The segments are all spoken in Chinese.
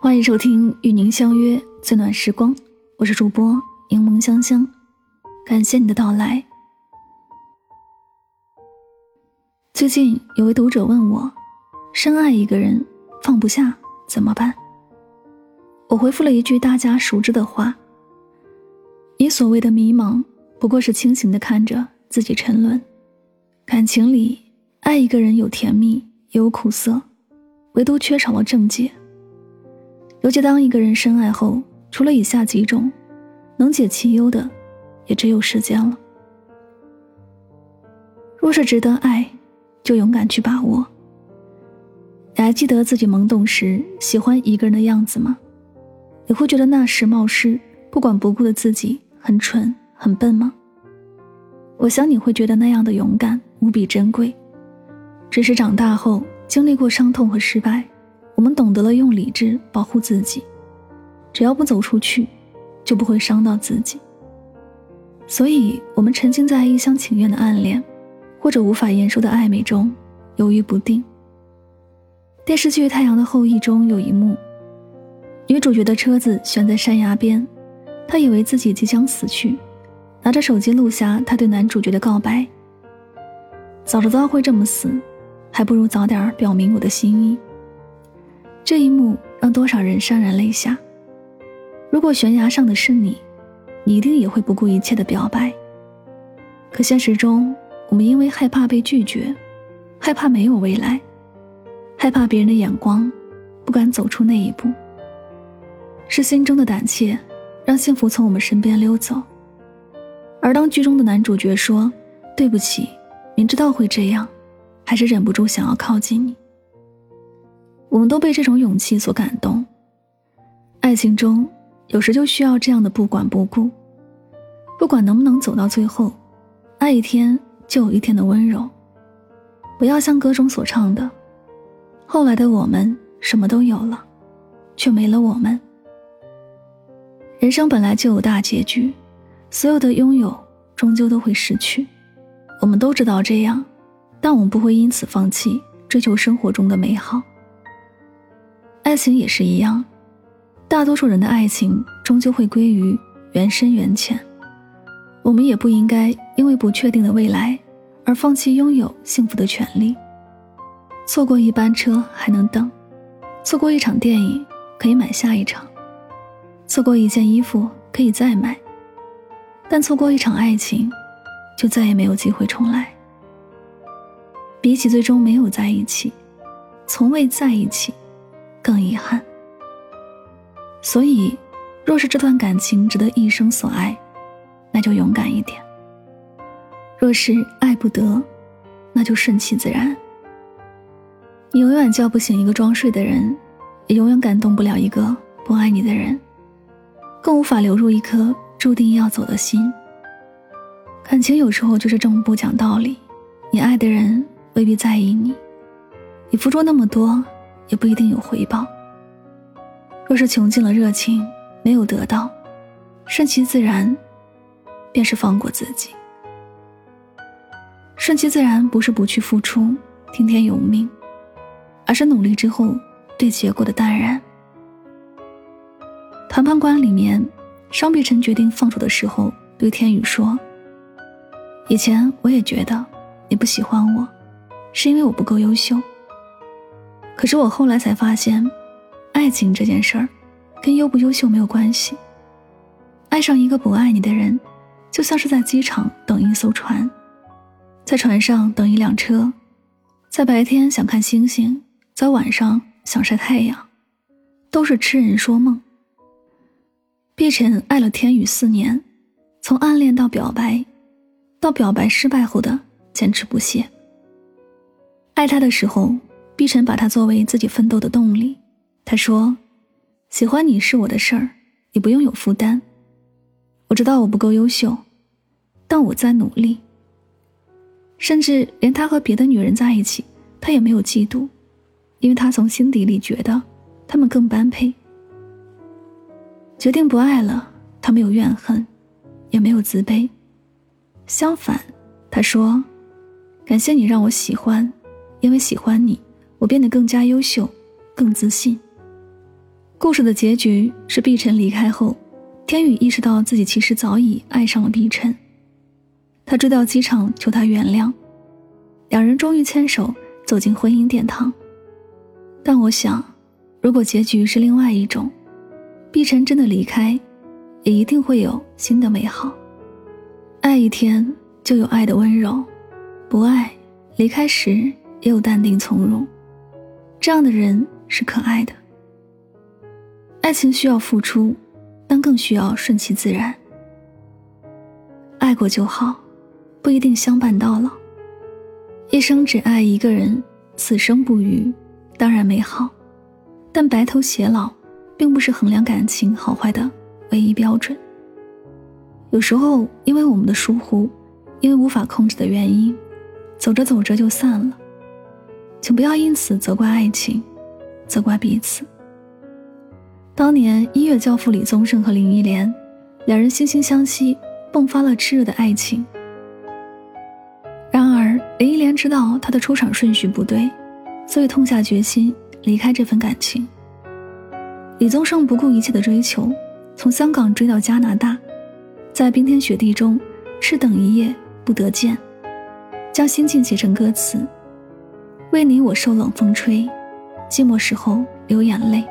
欢迎收听《与您相约最暖时光》，我是主播柠檬香香，感谢你的到来。最近有位读者问我，深爱一个人放不下怎么办？我回复了一句大家熟知的话：你所谓的迷茫，不过是清醒的看着自己沉沦。感情里，爱一个人有甜蜜，也有苦涩，唯独缺少了正解。尤其当一个人深爱后，除了以下几种，能解其忧的，也只有时间了。若是值得爱，就勇敢去把握。你还记得自己懵懂时喜欢一个人的样子吗？你会觉得那时冒失、不管不顾的自己很蠢、很笨吗？我想你会觉得那样的勇敢无比珍贵。只是长大后经历过伤痛和失败。我们懂得了用理智保护自己，只要不走出去，就不会伤到自己。所以，我们沉浸在一厢情愿的暗恋，或者无法言说的暧昧中，犹豫不定。电视剧《太阳的后裔》中有一幕，女主角的车子悬在山崖边，她以为自己即将死去，拿着手机录下她对男主角的告白：“早知道会这么死，还不如早点表明我的心意。”这一幕让多少人潸然泪下。如果悬崖上的是你，你一定也会不顾一切的表白。可现实中，我们因为害怕被拒绝，害怕没有未来，害怕别人的眼光，不敢走出那一步。是心中的胆怯，让幸福从我们身边溜走。而当剧中的男主角说：“对不起，明知道会这样，还是忍不住想要靠近你。”我们都被这种勇气所感动。爱情中，有时就需要这样的不管不顾，不管能不能走到最后，爱一天就有一天的温柔。不要像歌中所唱的：“后来的我们什么都有了，却没了我们。”人生本来就有大结局，所有的拥有终究都会失去。我们都知道这样，但我们不会因此放弃追求生活中的美好。爱情也是一样，大多数人的爱情终究会归于缘深缘浅。我们也不应该因为不确定的未来而放弃拥有幸福的权利。错过一班车还能等，错过一场电影可以买下一场，错过一件衣服可以再买，但错过一场爱情，就再也没有机会重来。比起最终没有在一起，从未在一起。更遗憾。所以，若是这段感情值得一生所爱，那就勇敢一点；若是爱不得，那就顺其自然。你永远叫不醒一个装睡的人，也永远感动不了一个不爱你的人，更无法流入一颗注定要走的心。感情有时候就是这么不讲道理，你爱的人未必在意你，你付出那么多。也不一定有回报。若是穷尽了热情，没有得到，顺其自然，便是放过自己。顺其自然不是不去付出，听天由命，而是努力之后对结果的淡然。谈判官里面，商碧晨决定放手的时候，对天宇说：“以前我也觉得你不喜欢我，是因为我不够优秀。”可是我后来才发现，爱情这件事儿，跟优不优秀没有关系。爱上一个不爱你的人，就像是在机场等一艘船，在船上等一辆车，在白天想看星星，在晚上想晒太阳，都是痴人说梦。碧晨爱了天宇四年，从暗恋到表白，到表白失败后的坚持不懈。爱他的时候。碧晨把他作为自己奋斗的动力。他说：“喜欢你是我的事儿，你不用有负担。我知道我不够优秀，但我在努力。甚至连他和别的女人在一起，他也没有嫉妒，因为他从心底里觉得他们更般配。决定不爱了，他没有怨恨，也没有自卑。相反，他说：感谢你让我喜欢，因为喜欢你。”我变得更加优秀，更自信。故事的结局是碧晨离开后，天宇意识到自己其实早已爱上了碧晨。他追到机场求她原谅，两人终于牵手走进婚姻殿堂。但我想，如果结局是另外一种，碧晨真的离开，也一定会有新的美好。爱一天就有爱的温柔，不爱离开时也有淡定从容。这样的人是可爱的。爱情需要付出，但更需要顺其自然。爱过就好。不一定相伴到老，一生只爱一个人，此生不渝，当然美好。但白头偕老，并不是衡量感情好坏的唯一标准。有时候，因为我们的疏忽，因为无法控制的原因，走着走着就散了。请不要因此责怪爱情，责怪彼此。当年音乐教父李宗盛和林忆莲，两人惺惺相惜，迸发了炽热的爱情。然而林忆莲知道他的出场顺序不对，所以痛下决心离开这份感情。李宗盛不顾一切的追求，从香港追到加拿大，在冰天雪地中赤等一夜不得见，将心境写成歌词：为你我受冷风吹，寂寞时候流眼泪。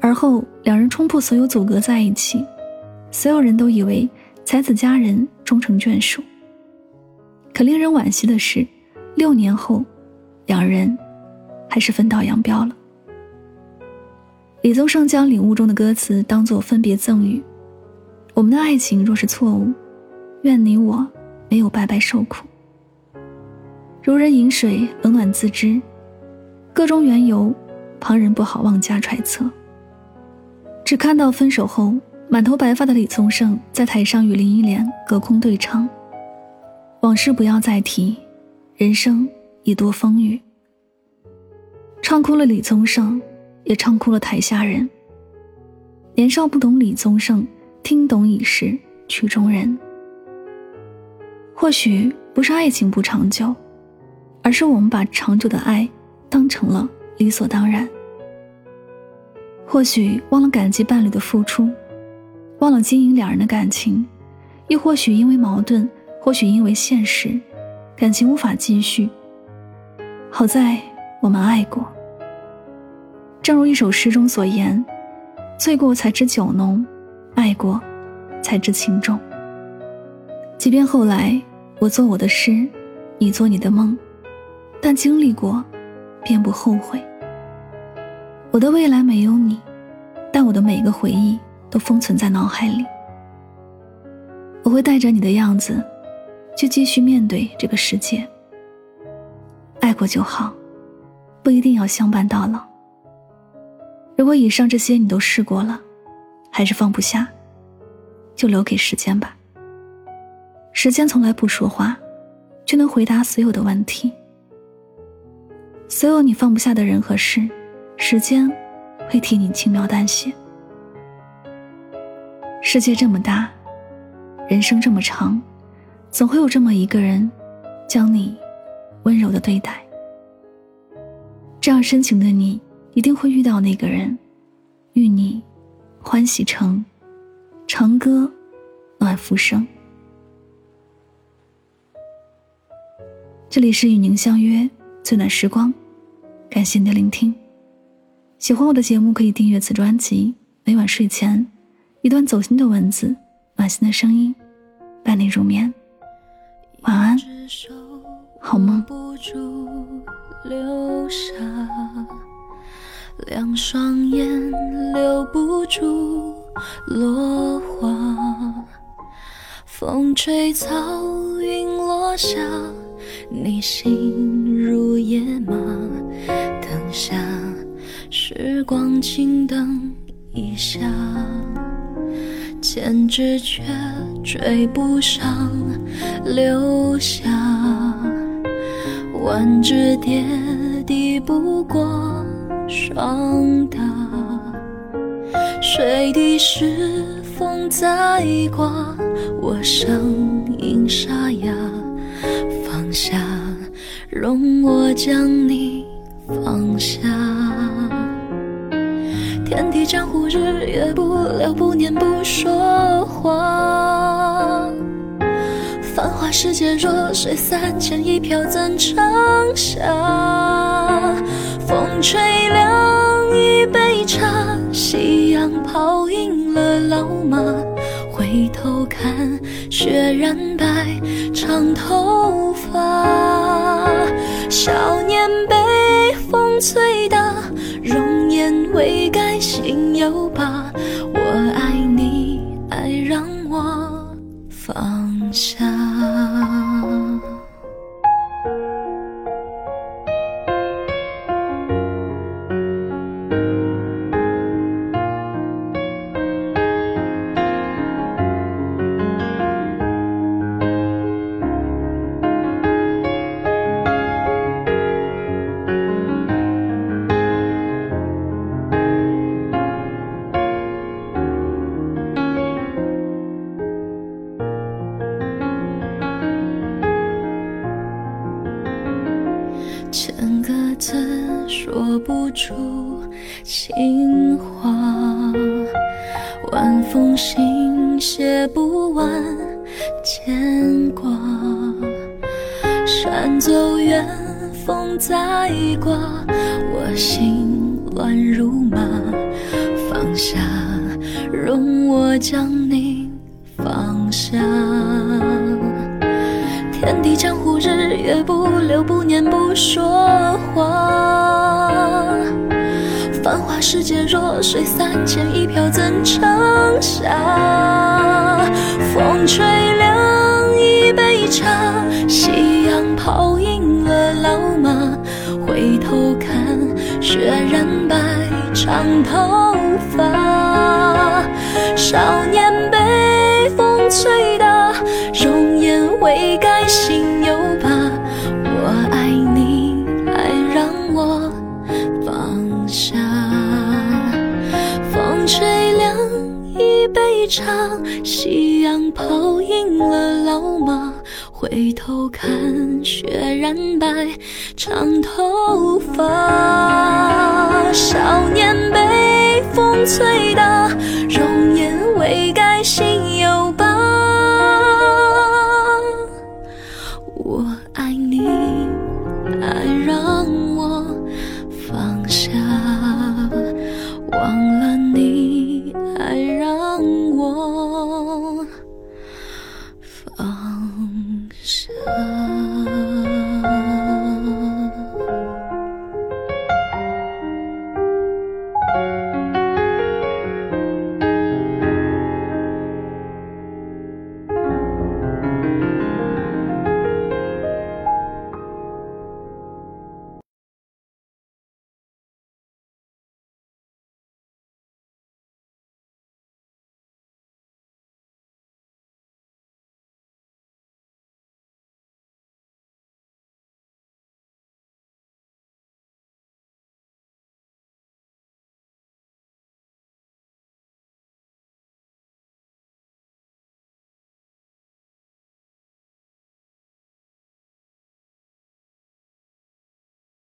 而后两人冲破所有阻隔在一起，所有人都以为才子佳人终成眷属。可令人惋惜的是，六年后，两人还是分道扬镳了。李宗盛将领悟中的歌词当作分别赠语：“我们的爱情若是错误，愿你我没有白白受苦。如人饮水，冷暖自知，个中缘由，旁人不好妄加揣测。只看到分手后，满头白发的李宗盛在台上与林忆莲隔空对唱。”往事不要再提，人生已多风雨。唱哭了李宗盛，也唱哭了台下人。年少不懂李宗盛，听懂已是曲中人。或许不是爱情不长久，而是我们把长久的爱当成了理所当然。或许忘了感激伴侣的付出，忘了经营两人的感情，又或许因为矛盾。或许因为现实，感情无法继续。好在我们爱过。正如一首诗中所言：“醉过才知酒浓，爱过才知情重。”即便后来我做我的诗，你做你的梦，但经历过，便不后悔。我的未来没有你，但我的每个回忆都封存在脑海里。我会带着你的样子。去继续面对这个世界。爱过就好，不一定要相伴到老。如果以上这些你都试过了，还是放不下，就留给时间吧。时间从来不说话，却能回答所有的问题。所有你放不下的人和事，时间会替你轻描淡写。世界这么大，人生这么长。总会有这么一个人，将你温柔的对待。这样深情的你，一定会遇到那个人，与你欢喜成长歌暖浮生。这里是与您相约最暖时光，感谢你的聆听。喜欢我的节目，可以订阅此专辑。每晚睡前，一段走心的文字，暖心的声音，伴你入眠。晚安，好梦。两双眼留不住落花，风吹草云落下，你心如野马。等下时光轻灯一下。千纸却追不上留下，万纸叠抵不过霜打。水滴是风在刮，我声音沙哑。容我将你放下。天地江湖，日月不留，不念不说话。繁华世界，弱水三千，一瓢怎盛下？风吹凉一杯茶，夕阳泡赢了老马。回头看，雪染白长头发。少年被风吹大，容颜未改心有疤。字说不出情话，万封信写不完牵挂。山走远，风再刮，我心乱如麻。放下，容我将你放下。也，不留，不念不说话。繁华世界，弱水三千，一瓢怎盛下？风吹凉一杯茶，夕阳泡影了老马。回头看，雪染白长头发。少年被风吹大，容颜未改。心有疤，场，夕阳泡赢了老马。回头看，雪染白长头发。少年被风吹大，容颜未放下。